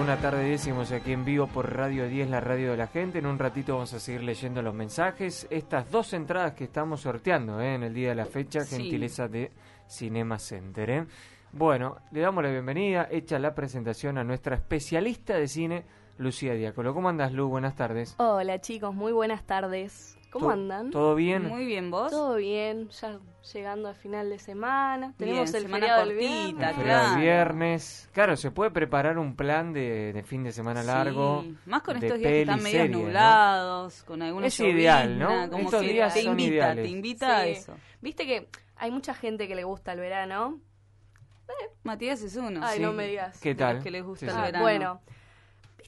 una tarde décimos aquí en vivo por Radio 10, la radio de la gente. En un ratito vamos a seguir leyendo los mensajes. Estas dos entradas que estamos sorteando ¿eh? en el día de la fecha, Sí. gentileza de Cinema Center. ¿eh? Bueno, le damos la bienvenida, hecha la presentación a nuestra especialista de cine, Lucía Diácolo. ¿Cómo andas, Lu? Buenas tardes. Hola chicos, muy buenas tardes. ¿Cómo ¿To- andan? ¿Todo bien? Muy bien, ¿vos? Todo bien, ya llegando al final de semana. Tenemos Bien, el semana feriado del cortita, viernes. El claro. del viernes. Claro, se puede preparar un plan de, de fin de semana largo. Sí, Más con estos días que están medio serie, ¿no? nublados, con alguna Es ideal, ¿no? Como Estos que días te son invita, ideales. te invita a Sí. eso. Viste que hay mucha gente que le gusta el verano. Matías es uno. Ay, sí. no me digas. ¿Qué tal? que les gusta Sí, el sí. Verano. bueno,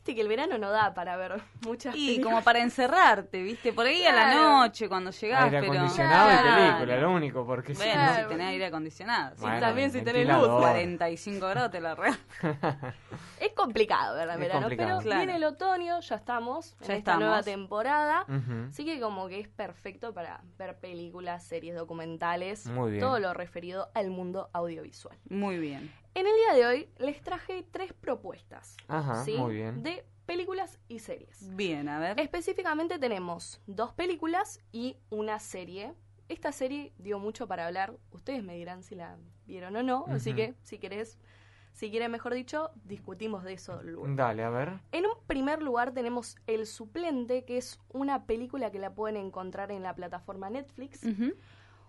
viste que el verano no da para ver muchas Y películas. como para encerrarte, ¿viste? Por ahí a la Claro. noche, cuando llegás, Aire pero... acondicionado y Claro. película, lo único, porque si no- Claro. si tenés aire acondicionado. sí. Bueno, también si tenés luz. 45 grados te la real. Es complicado ver el Es verano, complicado. pero Claro. viene el otoño, ya estamos en Ya esta estamos. nueva temporada. Así que como que es perfecto para ver películas, series, documentales, Muy bien. todo lo referido al mundo audiovisual. Muy bien. En el día de hoy les traje tres propuestas Ajá, ¿sí? muy bien. de películas y series. Bien, a ver. Específicamente tenemos dos películas y una serie. Esta serie dio mucho para hablar. Ustedes me dirán si la vieron o no. Así que si querés, si quieren mejor dicho, discutimos de eso luego. Dale, a ver. En un primer lugar tenemos El Suplente, que es una película que la pueden encontrar en la plataforma Netflix.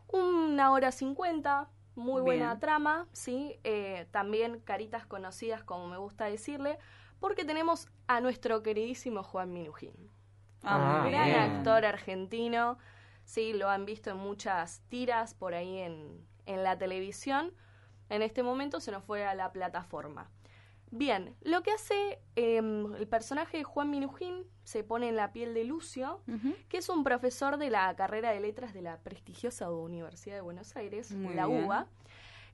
Una hora cincuenta, muy buena Bien. trama, ¿sí? Eh, también caritas conocidas, como me gusta decirle, porque tenemos a nuestro queridísimo Juan Minujín. Ah, muy Gran bien. actor argentino, sí, lo han visto en muchas tiras por ahí en, en la televisión. En este momento se nos fue a la plataforma. Bien, lo que hace em, el personaje de Juan Minujín se pone en la piel de Lucio, que es un profesor de la carrera de letras de la prestigiosa Universidad de Buenos Aires, Muy la bien. UBA,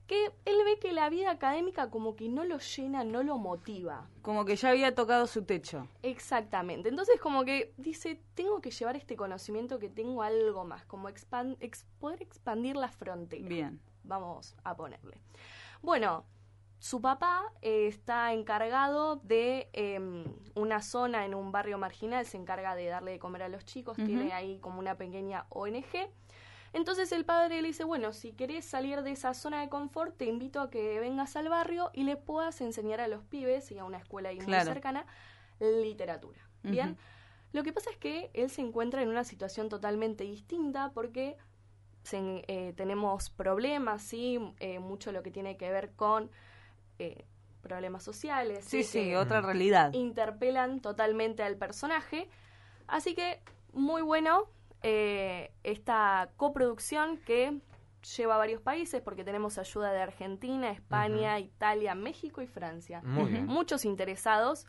que él ve que la vida académica como que no lo llena, no lo motiva. Como que ya había tocado su techo. Exactamente. Entonces como que dice, tengo que llevar este conocimiento que tengo algo más, como ex- poder expandir las fronteras. Bien. Vamos a ponerle. Bueno, su papá eh, está encargado de em, una zona en un barrio marginal, se encarga de darle de comer a los chicos, tiene ahí como una pequeña ONG. Entonces el padre le dice, bueno, si querés salir de esa zona de confort, te invito a que vengas al barrio y le puedas enseñar a los pibes y a una escuela ahí Claro. muy cercana literatura. Bien, lo que pasa es que él se encuentra en una situación totalmente distinta porque se- eh, tenemos problemas, sí, Eh, mucho lo que tiene que ver con eh, problemas sociales, Sí, sí, que otra realidad. interpelan totalmente al personaje. Así que muy bueno eh, esta coproducción que lleva a varios países porque tenemos ayuda de Argentina, España, Italia, México y Francia Muy Ujú. bien. muchos interesados.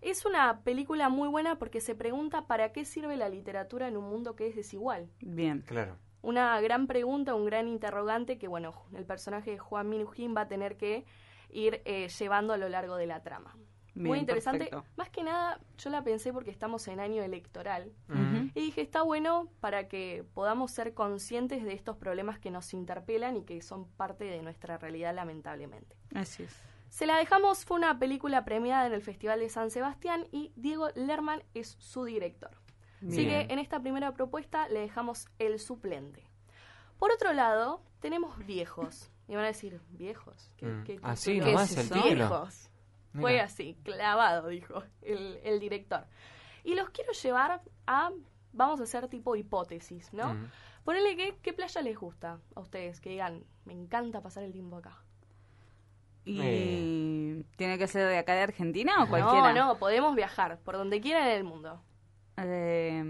Es una película muy buena porque se pregunta para qué sirve la literatura en un mundo que es desigual. Bien. Claro. Una gran pregunta, un gran interrogante que, bueno, el personaje de Juan Minujín va a tener que ir eh, llevando a lo largo de la trama. muy interesante. perfecto. Más que nada, yo la pensé porque estamos en año electoral. Y dije, está bueno para que podamos ser conscientes de estos problemas que nos interpelan y que son parte de nuestra realidad, lamentablemente. Así es. Se la dejamos, fue una película premiada en el Festival de San Sebastián y Diego Lerman es su director. Así Bien. que en esta primera propuesta le dejamos el suplente. Por otro lado, tenemos viejos. Y van a decir, ¿viejos? ¿Qué, Mm. qué Así título? nomás es el. Viejos. Fue así, clavado, dijo el, el director. Y los quiero llevar a, vamos a hacer tipo hipótesis, ¿no? Mm. Ponele que, ¿qué playa les gusta a ustedes? Que digan, me encanta pasar el tiempo acá. ¿Y Eh. tiene que ser de acá de Argentina o cualquiera? No, no, podemos viajar por donde quieran en el mundo. Eh,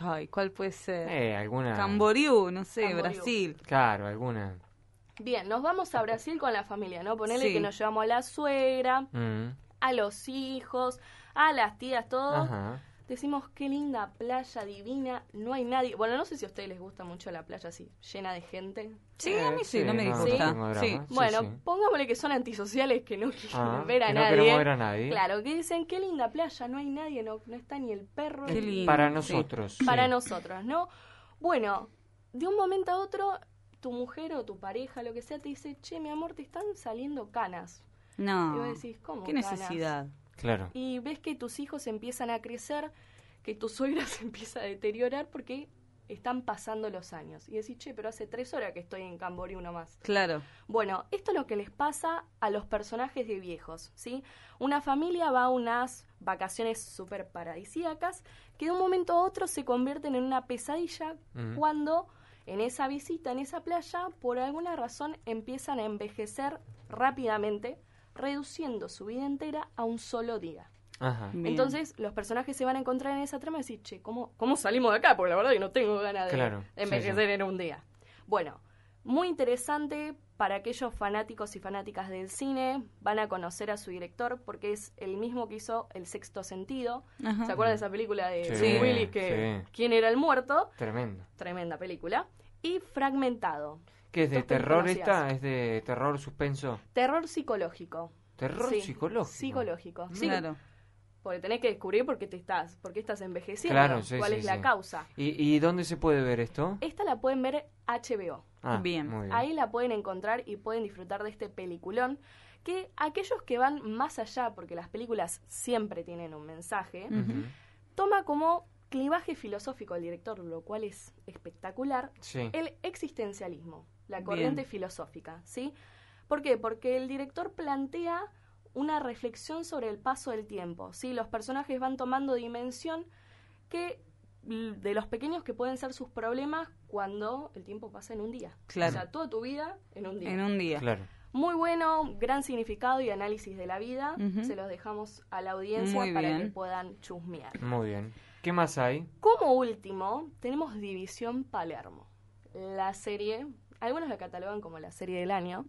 ay, ¿cuál puede ser? Eh, alguna. Camboriú, no sé, Camboriú. Brasil. Claro, alguna. Bien, nos vamos a Brasil con la familia, ¿no? Ponele Sí. que nos llevamos a la suegra, Mm. a los hijos, a las tías, todo. Ajá. decimos qué linda playa divina, no hay nadie. Bueno, no sé si a ustedes les gusta mucho la playa así, llena de gente. Sí, a mí sí, no me no, disgusta. Sí. Sí, bueno, sí. pongámosle que son antisociales que no quieren Ah, ver a que no nadie. queremos ver a nadie. Claro, que dicen qué linda playa, no hay nadie, no, no está ni el perro. Qué ni- lindo. Para sí. nosotros. para nosotros, ¿no? Bueno, de un momento a otro, tu mujer o tu pareja, lo que sea, te dice, che, mi amor, te están saliendo canas. No. Y vos decís, ¿cómo? ¿Qué canas? necesidad? Claro. Y ves que tus hijos empiezan a crecer, que tu suegra se empieza a deteriorar porque están pasando los años. Y decís, che, pero hace tres horas que estoy en Camboriú nomás. Claro. Bueno, esto es lo que les pasa a los personajes de viejos, ¿sí? Una familia va a unas vacaciones súper paradisíacas que de un momento a otro se convierten en una pesadilla cuando en esa visita, en esa playa, por alguna razón empiezan a envejecer rápidamente, reduciendo su vida entera a un solo día. Ajá. Bien. Entonces, los personajes se van a encontrar en esa trama y decir, che, ¿cómo, ¿cómo salimos de acá? Porque la verdad que no tengo ganas de, Claro, de sí, envejecer en un día. Bueno, muy interesante para aquellos fanáticos y fanáticas del cine. Van a conocer a su director porque es el mismo que hizo El Sexto Sentido. Ajá. ¿Se acuerdan de esa película de Sí, Willis que sí. quién era el muerto? Tremendo. Tremenda película. Y Fragmentado. ¿Qué es de terror esta? ¿Es de terror suspenso? Terror psicológico. ¿Terror Sí, psicológico? Psicológico. Sí, Claro. Porque tenés que descubrir por qué te estás, por qué estás envejeciendo, Claro, sí, cuál sí, es la causa. ¿Y, ¿Y dónde se puede ver esto? Esta la pueden ver HBO. Ah, Bien. Ahí la pueden encontrar y pueden disfrutar de este peliculón. Que aquellos que van más allá, porque las películas siempre tienen un mensaje, toma como clivaje filosófico el director, lo cual es espectacular, Sí. el existencialismo, la corriente Bien. filosófica, ¿sí? ¿Por qué? Porque el director plantea una reflexión sobre el paso del tiempo, ¿sí? Los personajes van tomando dimensión que de los pequeños que pueden ser sus problemas cuando el tiempo pasa en un día. Claro. O sea, toda tu vida en un día. En un día. Claro. Muy bueno, gran significado y análisis de la vida. Se los dejamos a la audiencia Muy para bien. que puedan chusmear. Muy bien. ¿Qué más hay? Como último, tenemos División Palermo. La serie, algunos la catalogan como la serie del año.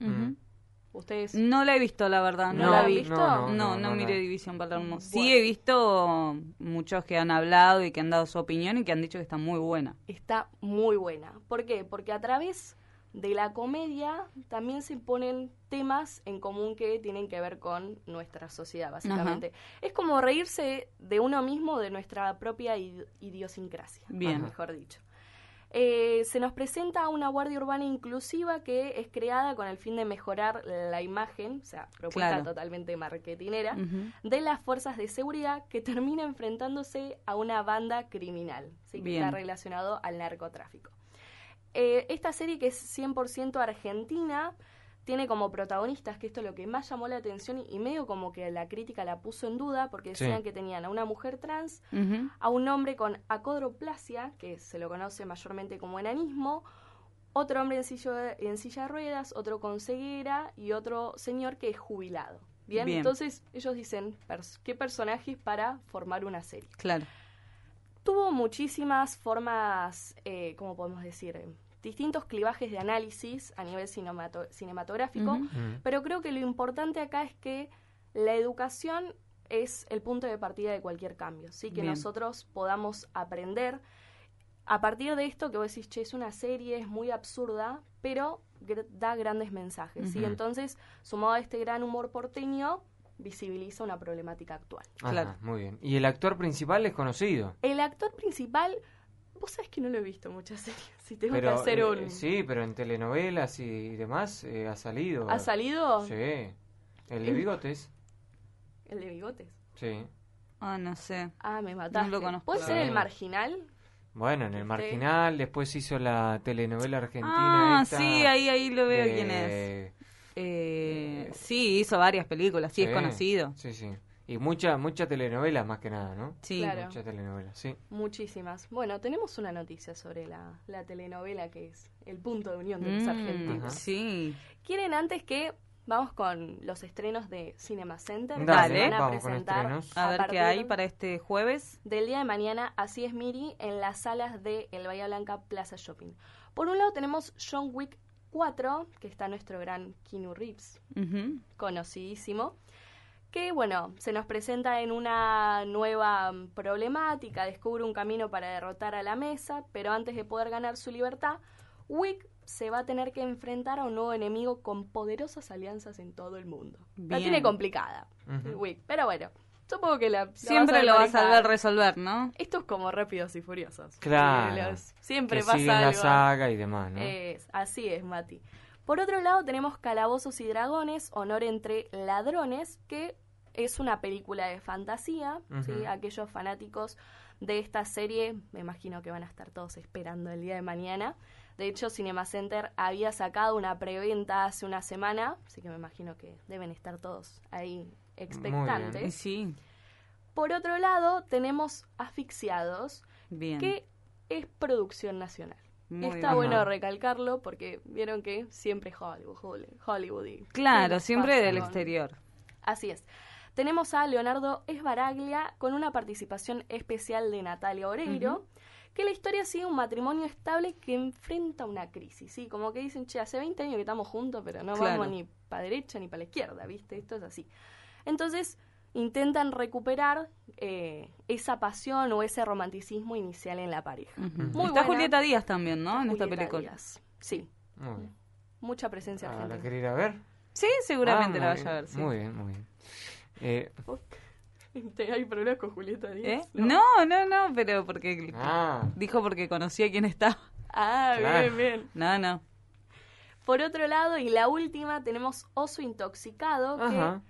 Ustedes No la he visto, la verdad. No, ¿No la has visto? No, no, no, miré. División Palermo. Sí Bueno. he visto muchos que han hablado y que han dado su opinión y que han dicho que está muy buena. está muy buena. ¿Por qué? Porque a través de la comedia también se ponen temas en común que tienen que ver con nuestra sociedad, básicamente. Es como reírse de uno mismo, de nuestra propia id- idiosincrasia, Bien. mejor dicho. Eh, se nos presenta una guardia urbana inclusiva que es creada con el fin de mejorar la imagen, o sea, propuesta Claro. totalmente marketinera, de las fuerzas de seguridad que termina enfrentándose a una banda criminal, ¿sí? que está relacionado al narcotráfico. Eh, esta serie que es 100% argentina tiene como protagonistas, que esto es lo que más llamó la atención y, y medio como que la crítica la puso en duda, porque Sí. decían que tenían a una mujer trans, a un hombre con acodroplasia, que se lo conoce mayormente como enanismo, otro hombre en silla, en silla de ruedas, otro con ceguera y otro señor que es jubilado. Bien, Bien. entonces ellos dicen, "Pers- ¿qué personajes para formar una serie? Claro. Tuvo muchísimas formas, eh, ¿cómo podemos decir? Distintos clivajes de análisis a nivel cinemato- cinematográfico. Mm. pero creo que lo importante acá es que la educación es el punto de partida de cualquier cambio, ¿sí? Que Bien. nosotros podamos aprender a partir de esto que vos decís, che, es una serie, es muy absurda, pero gr- da grandes mensajes, ¿sí? Ujú. Entonces, sumado a este gran humor porteño, visibiliza una problemática actual. Ajá, Claro. muy bien. ¿Y el actor principal es conocido? El actor principal, vos sabés que no lo he visto muchas series, si tengo Pero, que hacer eh, un... Sí, pero en telenovelas y demás eh, ha salido. ¿Ha salido? Sí. El de bigotes. El de bigotes. Sí. Ah, no sé. Ah, me mataste. lo conozco, ¿Puede ser el marginal? Bueno, en el Sí. Marginal, después hizo la telenovela argentina. Ah, esta sí, ahí, ahí lo veo de- quién es. Eh, sí, hizo varias películas, sí, es conocido. Sí, sí. Y mucha, mucha telenovela más que nada, ¿no? Sí. Claro. Mucha telenovela, sí. Muchísimas. Bueno, tenemos una noticia sobre la, la telenovela que es el punto de unión de los Mm, argentinos. Ajá. sí. ¿Quieren antes que vamos con los estrenos de Cinema Center? Dale, van a vamos con presentar estrenos. A ver qué hay para este jueves. Del día de mañana, así es Miri, en las salas de El Bahía Blanca Plaza Shopping. Por un lado tenemos John Wick 4, que está nuestro gran Keanu Reeves, conocidísimo, que, bueno, se nos presenta en una nueva mm, problemática, descubre un camino para derrotar a la mesa, pero antes de poder ganar su libertad, Wick se va a tener que enfrentar a un nuevo enemigo con poderosas alianzas en todo el mundo. La tiene complicada. Wick, pero bueno, supongo que la... la Siempre vas lo vas a saber resolver, ¿no? Esto es como Rápidos y Furiosos. Claro. Los- siempre que pasa siguen la algo. saga y demás, ¿no? Es, así es, Mati. Por otro lado, tenemos Calabozos y Dragones, Honor entre Ladrones, que es una película de fantasía. ¿sí? Aquellos fanáticos de esta serie, me imagino que van a estar todos esperando el día de mañana. De hecho, Cinema Center había sacado una preventa hace una semana, así que me imagino que deben estar todos ahí expectantes. sí, Por otro lado, tenemos Asfixiados, bien. que es producción nacional. Muy Está bien. bueno recalcarlo porque vieron que siempre Hollywood, Hollywood, Hollywood y- Claro, ¿qué siempre del exterior. Así es. Tenemos a Leonardo Esbaraglia con una participación especial de Natalia Oreiro, que la historia sigue un matrimonio estable que enfrenta una crisis, ¿sí? Como que dicen, che, hace 20 años que estamos juntos, pero no Claro. vamos ni para derecha ni para la izquierda, ¿viste? Esto es así. Entonces, intentan recuperar eh, esa pasión o ese romanticismo inicial en la pareja. Ujú. Muy Está buena. Julieta Díaz también, ¿no? En esta Julieta película. Díaz. Sí, Muy bien. mucha presencia Ah, ¿La argentina. quería ir a ver? Sí, seguramente Ah, la vaya a bien, ver, sí. Muy bien, muy bien. Eh, ¿Te- ¿Hay problemas con Julieta ¿Eh? Díaz? No, no, no, pero porque ah, dijo porque conocía quién estaba. Ah, Claro. bien, bien. No, no. Por otro lado, y la última, tenemos Oso Intoxicado, que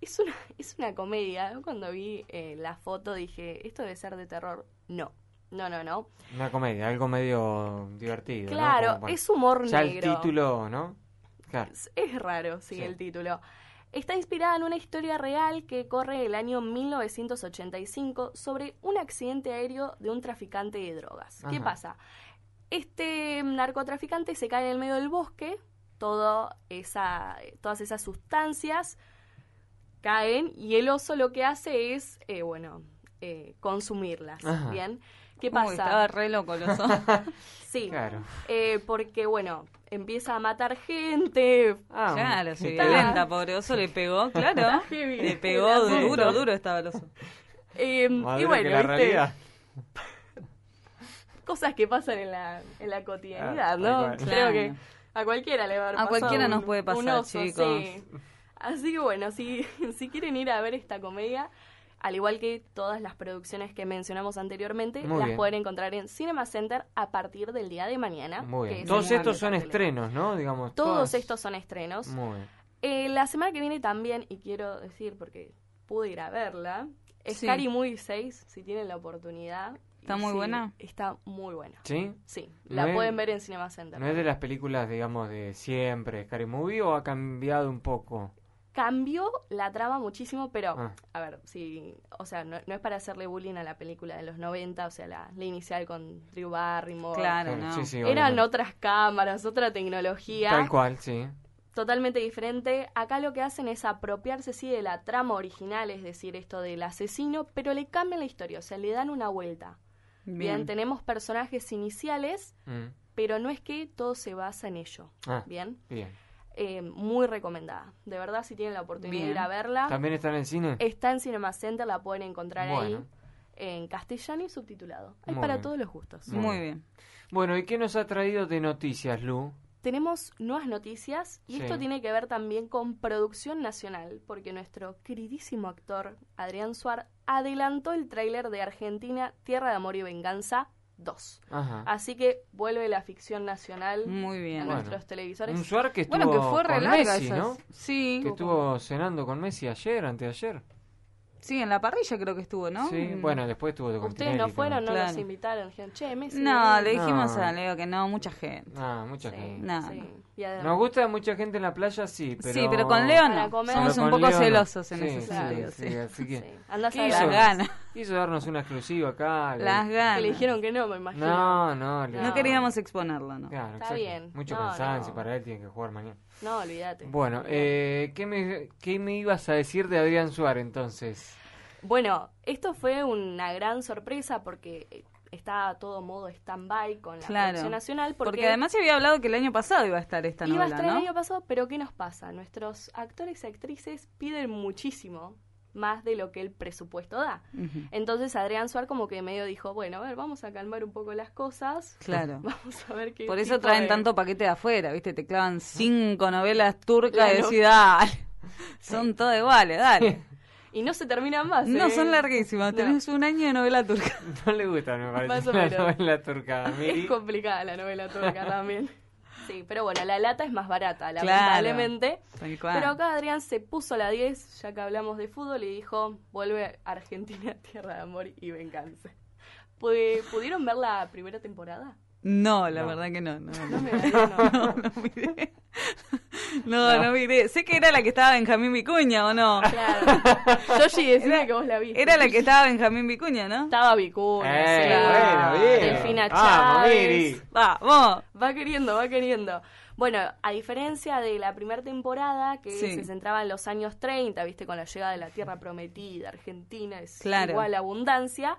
es una, es una comedia. Yo Cuando vi eh, la foto dije, ¿esto debe ser de terror? No, no, no, no. Una comedia, algo medio divertido. ¿no? Claro, Como es humor Ya el negro. título, ¿no? Claro. Es, es raro, sí, Sí. el título. Está inspirada en una historia real que corre el año 1985 sobre un accidente aéreo de un traficante de drogas. ¿Qué pasa? Este narcotraficante se cae en el medio del bosque, todo esa, todas esas sustancias caen y el oso lo que hace es, eh, bueno, eh, consumirlas. Ajá. ¿Bien? ¿Qué Uy, pasa? estaba re loco los ojos. Sí, Claro. eh, porque, bueno, empieza a matar gente, Ah, claro, sí, sí, está lenta, pobre oso, le pegó, claro. Le pegó duro, duro estaba el oso. Eh, Madre y bueno, que la ¿viste? realidad. cosas que pasan en la, en la cotidianidad, Ah, ¿no? cual. Creo Claro. que a cualquiera le va a haber A cualquiera un- nos puede pasar, oso, chicos. sí. Así que bueno, si, si quieren ir a ver esta comedia, al igual que todas las producciones que mencionamos anteriormente, Muy las bien. pueden encontrar en Cinema Center a partir del día de mañana. Muy bien. es Todos estos son estrenos, ¿no? Digamos. Todos todas- estos son estrenos. Muy bien. Eh, la semana que viene también, y quiero decir porque pude ir a verla, es Sí. Scary Movie 6, si tienen la oportunidad. ¿Está muy sí, buena? Está muy buena. ¿Sí? Sí, No la es- pueden ver en Cinema Center. ¿No es de las películas, digamos, de siempre, Scary Movie, o ha cambiado un poco? Cambió la trama muchísimo, pero, Ah. a ver, sí, o sea, no, no es para hacerle bullying a la película de los 90, o sea, la, la inicial con Drew Barrymore. Claro, Claro, no. sí, sí, Eran otras cámaras, otra tecnología. Tal cual, sí. totalmente diferente. Acá lo que hacen es apropiarse sí de la trama original, es decir, esto del asesino, pero le cambian la historia, o sea, le dan una vuelta. Bien, Bien. tenemos personajes iniciales, Mm. pero no es que todo se basa en ello. Ah. Bien, Bien. Eh, muy recomendada. De verdad, si tienen la oportunidad de ir a verla, ¿También están en cine? está en Cinema Center, la pueden encontrar ahí en castellano y subtitulado. Hay Muy para bien. todos los gustos. Muy Muy bien. bien. Bueno, ¿y qué nos ha traído de noticias, Lu? Tenemos nuevas noticias y Sí. esto tiene que ver también con producción nacional, porque nuestro queridísimo actor Adrián Suar adelantó el tráiler de Argentina Tierra de Amor y Venganza 2. Ajá. Así que vuelve la ficción nacional Muy a bien. Bueno. nuestros televisores. Un Suar que estuvo Bueno, que fue con larga Messi, esa. ¿no? Sí. Que estuvo cenando con Messi ayer, anteayer. Sí, en la parrilla creo que estuvo, ¿no? Sí, Mm. bueno, después estuvo con Ustedes no fueron, no Claro. los invitaron, dijeron, che, Messi. No, ven". le dijimos No. a Leo que no, mucha gente. Ah, mucha Sí, gente. No, sí. no. Nos gusta mucha gente en la playa, sí, pero... Sí, pero con Leo no. Somos un poco Leo no. celosos en Sí, ese sentido. sí, Sí, así que... Sí. Andás ¿Qué a ganas. Quiso darnos una exclusiva acá. Las Que ganas. le dijeron que no, me imagino. No, no. le- No No. queríamos exponerlo, ¿no? Claro, Está exacto. bien. Mucho No, cansancio no. para él, tiene que jugar mañana. No, olvídate. Bueno, eh, ¿qué, me, ¿qué me ibas a decir de Adrián Suárez entonces? Bueno, esto fue una gran sorpresa porque eh, está a todo modo stand-by con la Claro. producción nacional. Porque, Porque además se había hablado que el año pasado iba a estar esta iba a novela, estar el año pasado, pero ¿qué nos pasa? Nuestros actores y actrices piden muchísimo más de lo que el presupuesto da. Entonces Adrián Suar como que medio dijo, bueno, a ver, vamos a calmar un poco las cosas. Claro. Vamos a ver qué Por eso traen de- tanto paquete de afuera, ¿viste? Te clavan cinco novelas turcas Claro. decís, dale. Son todas iguales, dale. Y no se terminan más. No, ¿eh? son larguísimas. No. Tenés un año de novela turca. No le gusta, me parece. Más o la menos. novela turca. a. Es complicada la novela turca también. Sí, pero bueno, la lata es más barata, lamentablemente. Pero acá Adrián se puso la 10, ya que hablamos de fútbol, y dijo, vuelve Argentina, tierra de amor y venganza. Pu- ¿Pudieron ver la primera temporada? No, la No. verdad que no. No, No no. me daría, no. No, no miré. No, no miré. Sé que era la que estaba Benjamín Vicuña, ¿o no? Claro. Yoshi, decime que vos la viste. Era la que estaba Benjamín Vicuña, ¿no? Estaba Vicuña, Eh, sí. bueno, bien. Delfina Vamos, Chávez. Miri. Vamos. Va queriendo, va queriendo. Bueno, a diferencia de la primera temporada, que Sí. se centraba en los años 30, viste, con la llegada de la tierra prometida, Argentina, es Claro. igual abundancia,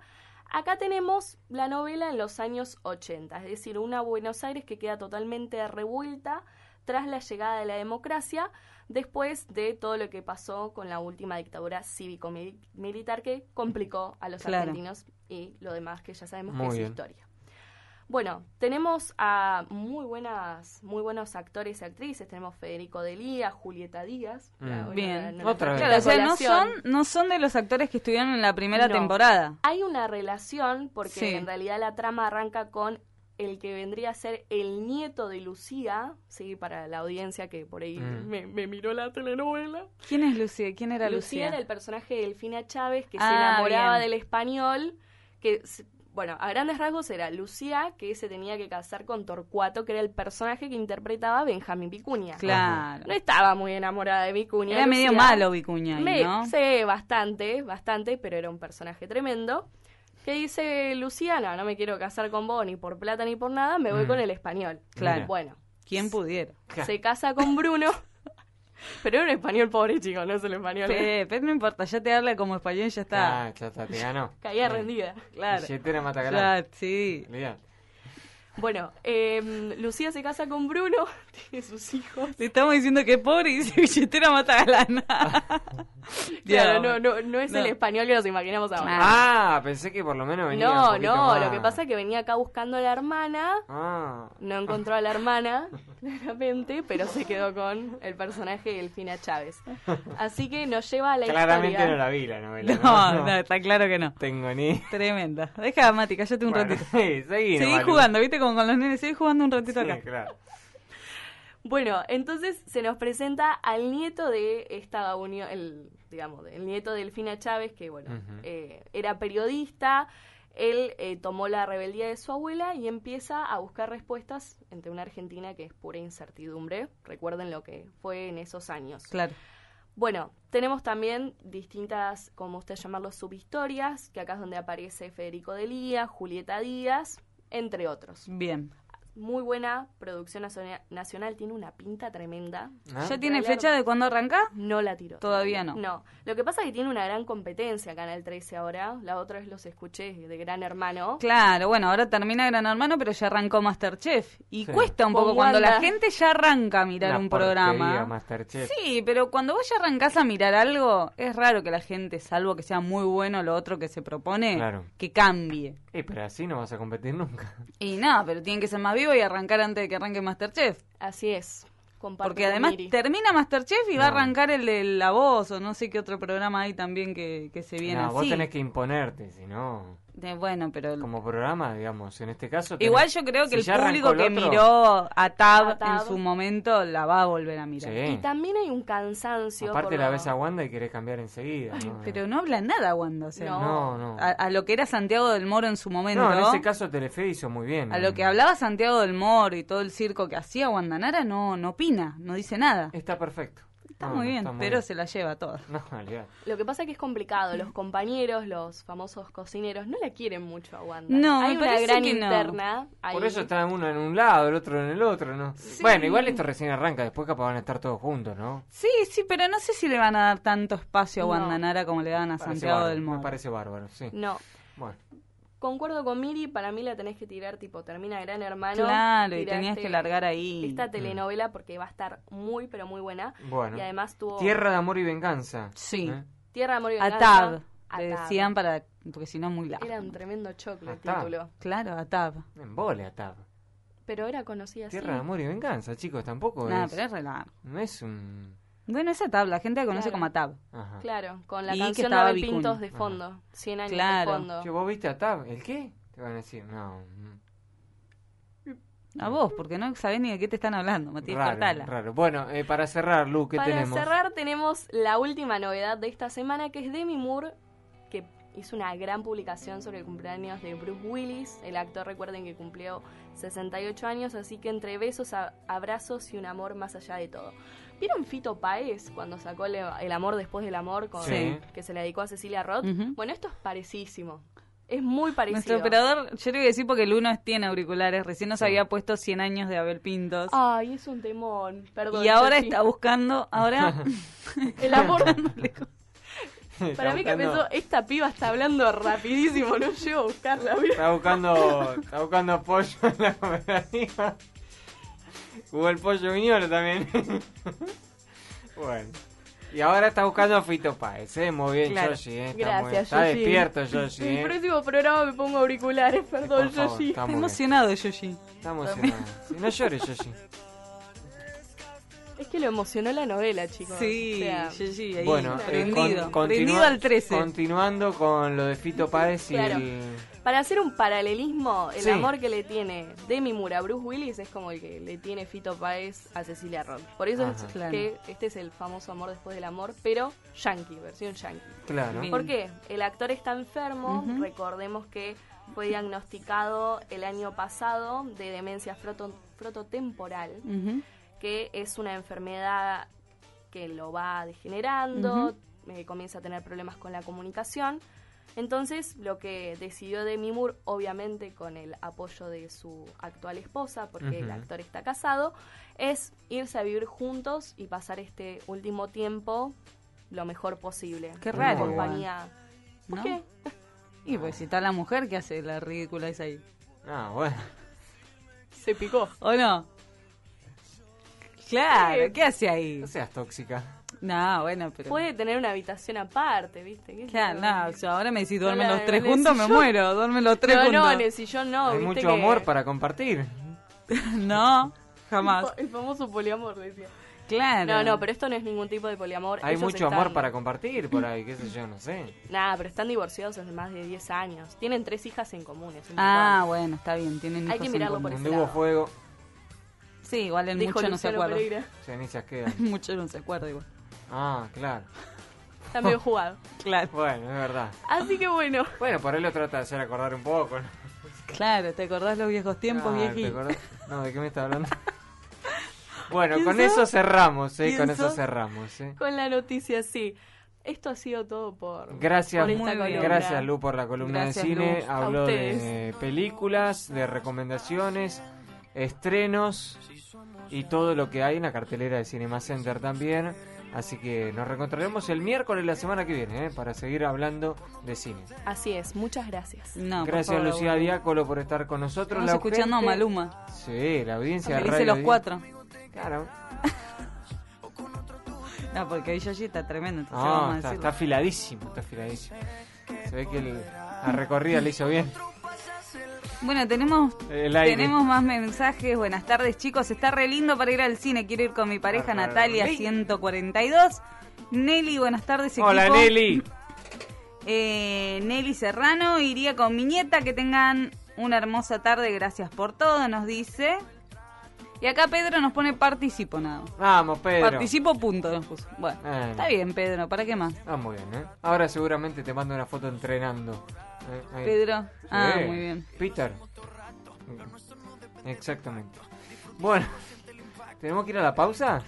acá tenemos la novela en los años 80, es decir, una Buenos Aires que queda totalmente revuelta tras la llegada de la democracia, después de todo lo que pasó con la última dictadura cívico-militar que complicó a los Claro. argentinos y lo demás que ya sabemos Muy que es bien. historia. Bueno, tenemos a muy buenas, muy buenos actores y actrices. Tenemos Federico Delía, Julieta Díaz. Mm. Bien. Otra vez. Claro, o sea, no son, no son de los actores que estuvieron en la primera No. temporada. Hay una relación porque Sí. en realidad la trama arranca con el que vendría a ser el nieto de Lucía, sí, para la audiencia que por ahí Mm. me, me miró la telenovela. ¿Quién es Lucía? ¿Quién era Lucía Lucía? era el personaje de Delfina Chávez que se Ah, enamoraba bien. del español, que bueno, a grandes rasgos era Lucía que se tenía que casar con Torcuato, que era el personaje que interpretaba Benjamín Vicuña. Claro. No estaba muy enamorada de Vicuña. Era medio Lucía. malo Vicuña ahí, Me- ¿no? Sí, bastante, bastante, pero era un personaje tremendo. Que dice Luciana, no me quiero casar con vos ni por plata ni por nada, me voy Mm. con el español. Claro. Bueno, ¿Quién pudiera? se casa con Bruno, pero era un español pobre, chico, no es el español. Pe- Pero no importa, ya te habla como español y ya está. Ah, ya está, te ganó. Caía rendida. Claro. Mata Ya, galán. sí. Olvidate. Bueno, eh, Lucía se casa con Bruno, tiene sus hijos. Le estamos diciendo que es pobre y dice billetera mata galana. Claro, no, no, no es No. el español que nos imaginamos ahora. Ah, pensé que por lo menos venía un no, poquito no, más. lo que pasa es que venía acá buscando a la hermana Ah, No encontró a la hermana, claramente, pero se quedó con el personaje de Delfina Chávez. Así que nos lleva a la claramente historia. no la vi la novela. No, no, está claro que no. Tengo ni... Tremenda. Deja, Mati, cállate un Bueno, ratito. sí, seguí, Seguí jugando, ¿viste? Como con los nenes, seguí jugando un ratito Sí, acá. claro. Bueno, entonces se nos presenta al nieto de esta unión, el, digamos, el nieto de Delfina Chávez, que bueno, eh, era periodista. Él eh, tomó la rebeldía de su abuela y empieza a buscar respuestas entre una Argentina que es pura incertidumbre. Recuerden lo que fue en esos años. Claro. Bueno, tenemos también distintas, como usted llamarlo, subhistorias, que acá es donde aparece Federico Delía, Julieta Díaz, entre otros. Bien. Muy buena producción naciona- nacional, tiene una pinta tremenda. ¿Ah? ¿Ya tiene fecha de cuándo arranca? No la tiró. Todavía no. No. Lo que pasa es que tiene una gran competencia Canal 13 ahora. La otra vez los escuché de Gran Hermano. Claro, bueno, ahora termina Gran Hermano, pero ya arrancó Masterchef. Y Sí. cuesta un poco cuando la gente ya arranca a mirar Una un programa. Masterchef. Sí, pero cuando vos ya arrancás a mirar algo, es raro que la gente, salvo que sea muy bueno lo otro que se propone, Claro. que cambie. Eh, pero así no vas a competir nunca. Y nada, pero tienen que ser más vivos y arrancar antes de que arranque Masterchef. Así es. Comparto Porque además Miri. termina Masterchef y va a arrancar el de La Voz o no sé qué otro programa hay también que, que se viene no, así. vos tenés que imponerte, si no... De- bueno, pero... Como programa, digamos, en este caso... tenés- Igual yo creo que si el público que otro- miró a Tab, A Tab. en su momento la va a volver a mirar. Sí. Y también hay un cansancio. Aparte por la lo- ves a Wanda y querés cambiar enseguida. ¿no? Pero no habla nada, Wanda. O sea, No. No, no. A, a lo que era Santiago del Moro en su momento. No, en ese caso Telefe hizo muy bien. A lo que hablaba Santiago del Moro y todo el circo que hacía Guandanara no, no opina, no dice nada. Está perfecto. Está No, muy no, bien, está muy pero bien. se la lleva toda. No. Lo que pasa es que es complicado. Los compañeros, los famosos cocineros, no la quieren mucho a Wanda. No, Hay me una gran que no. interna. Por eso está uno en un lado, el otro en el otro, ¿no? Sí. Bueno, igual esto recién arranca, después capaz van a estar todos juntos, ¿no? Sí, sí, pero no sé si le van a dar tanto espacio a No. Guandanara como le dan a Parece Santiago bárbaro, del Moro. Me parece bárbaro, sí. No. Bueno, Concuerdo con Miri, para mí la tenés que tirar tipo termina Gran Hermano. Claro, y tenías que largar ahí. Esta telenovela porque va a estar muy pero muy buena. bueno. Y además tuvo Tierra de amor y venganza. Sí. ¿eh? Tierra de Amor y Venganza. Atab. Le Atab. decían para. Porque si no, muy largo. Era un tremendo choclo el título. Claro, Atab. En vole, Atab. Pero era conocida así. Tierra de amor y venganza, chicos, tampoco Nada, es. pero es re largo. No es un. Bueno, es Atab. La gente la conoce Claro. como Atab. Ajá. Claro, con la Y que canción de Abel. Pintos de Ajá. fondo. 100 años Claro. de fondo. Che, ¿vos viste Atab? ¿El qué? Te van a decir, no. A vos, porque no sabés ni de qué te están hablando, Matías Raro, Cortala. raro. Bueno, eh, para cerrar, Lu, ¿qué Para tenemos? cerrar tenemos la última novedad de esta semana que es Demi Moore, que hizo una gran publicación sobre el cumpleaños de Bruce Willis. El actor recuerden que cumplió 68 años, así que entre besos, a- abrazos y un amor más allá de todo. ¿Vieron Fito Páez cuando sacó el, El amor después del amor con, Sí. que se le dedicó a Cecilia Roth? Bueno, esto es parecísimo. Es muy parecido. Nuestro operador, yo le voy a decir porque el uno tiene auriculares, recién nos Sí. había puesto 100 años de Abel Pintos. Ay, es un temón. Perdón. y ahora está buscando, ahora El amor. Para mí que pensó, esta piba está hablando rapidísimo, no llego a buscarla. mira. Está buscando, está buscando pollo en la cooperativa. Jugó el pollo viñolo también. bueno. Y ahora está buscando a Fito Páez, ¿eh? Muy bien, Claro. Yoshi, ¿eh? Está, Gracias, muy- está Yoshi. despierto, Yoshi, El ¿eh? próximo programa me pongo auriculares, perdón, favor, Yoshi. está emocionado Yoshi. Está emocionado. Sí, no llores, Yoshi. Es que lo emocionó la novela, chicos. Sí, O sea, Yoshi, ahí, Bueno, eh, prendido, con- prendido continua- al 13. Continuando con lo de Fito Páez y Claro. el... Para hacer un paralelismo, el Sí. amor que le tiene Demi Moore a Bruce Willis es como el que le tiene Fito Páez a Cecilia Roth. Por eso es. Claro. que este es el famoso amor después del amor, pero yankee, versión yankee. Claro. ¿Por qué? El actor está enfermo, recordemos que fue diagnosticado el año pasado de demencia froto- frototemporal, que es una enfermedad que lo va degenerando, eh, comienza a tener problemas con la comunicación. Entonces, lo que decidió Demi Moore, obviamente con el apoyo de su actual esposa, porque el actor está casado, es irse a vivir juntos y pasar este último tiempo lo mejor posible. Qué En raro compañía. ¿Por ¿No? qué? Y pues si está la mujer, ¿qué hace la ridícula esa ahí? Ah, bueno. Se picó. ¿O no? Claro. ¿qué hace ahí? No seas tóxica. No, bueno, pero... Puede tener una habitación aparte, ¿viste? ¿Qué sé Claro, no, yo ahora me decís duermen No, los tres en el juntos, me muero, duermen los tres No, juntos. no, en el sillón no. Hay ¿viste mucho que- amor para compartir. No, jamás. El famoso poliamor, decía. Claro. No, no, pero esto no es ningún tipo de poliamor. Hay Ellos mucho están- amor para compartir por ahí, qué sé yo, no sé. Nada, pero están divorciados hace más de 10 años. Tienen tres hijas en común. es un Ah, montón. bueno, está bien, tienen Hay hijos que en mirarlo común. por Donde ese hubo fuego, Sí, igual en Dijo mucho no se Luciano acuerda. Cenizas quedan. mucho no se acuerda igual. Ah, claro. Está medio jugado. Claro, Bueno, es verdad. Así que bueno. Bueno, por ahí lo trata de hacer acordar un poco. ¿no? claro, ¿te acordás los viejos tiempos, Ah. No, ¿de qué me está hablando? bueno, ¿Quién con eso cerramos, ¿eh? Con ¿Quién eso cerramos, ¿eh? Con la noticia, sí. Esto ha sido todo por. Gracias, por esta Muy bien. columna. gracias Lu por la columna Gracias, de cine. Habló de películas, de recomendaciones, estrenos y todo lo que hay en la cartelera de Cinema Center también. Así que nos reencontraremos el miércoles la semana que viene ¿eh? para seguir hablando de cine. Así es, muchas gracias. No, Gracias favor, Lucía boludo. Diácolo por estar con nosotros. Estamos La escuchando a Maluma. Sí, la audiencia Radio los 10. cuatro. Claro. No, porque ahí Yoshi está tremendo, entonces No, vamos a está, decirlo. está afiladísimo, está afiladísimo. Se ve que el- la recorrida le hizo bien. Bueno, tenemos tenemos más mensajes. Buenas tardes, chicos. Está re lindo para ir al cine. Quiero ir con mi pareja Ajá. Natalia Ey. 142. Nelly, buenas tardes, equipo. Hola Nelly. Eh, Nelly Serrano iría con mi nieta. Que tengan una hermosa tarde. Gracias por todo, nos dice. Y acá Pedro nos pone participo nada. Vamos, Pedro. Participo punto nos puso. Bueno, Bueno. está bien, Pedro. ¿Para qué más? Ah, muy bien, ¿eh? Ahora seguramente te mando una foto entrenando. ¿Eh? Ahí. Pedro. Ah, muy bien. Peter. Exactamente. Bueno, ¿tenemos que ir a la pausa?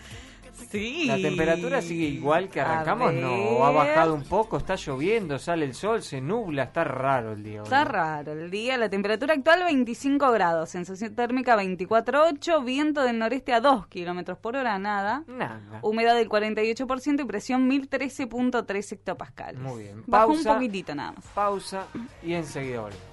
Sí. La temperatura sigue igual que arrancamos, no. Ha bajado un poco, está lloviendo, sale el sol, se nubla, está raro el día. Hoy. Está raro el día. La temperatura actual 25 grados, sensación térmica 24.8, viento del noreste a 2 kilómetros por hora, nada. Nada. Humedad del 48% y presión 1013.3 hectopascales. Muy bien. Pausa, Bajó un poquitito nada más. Pausa y enseguida volvemos.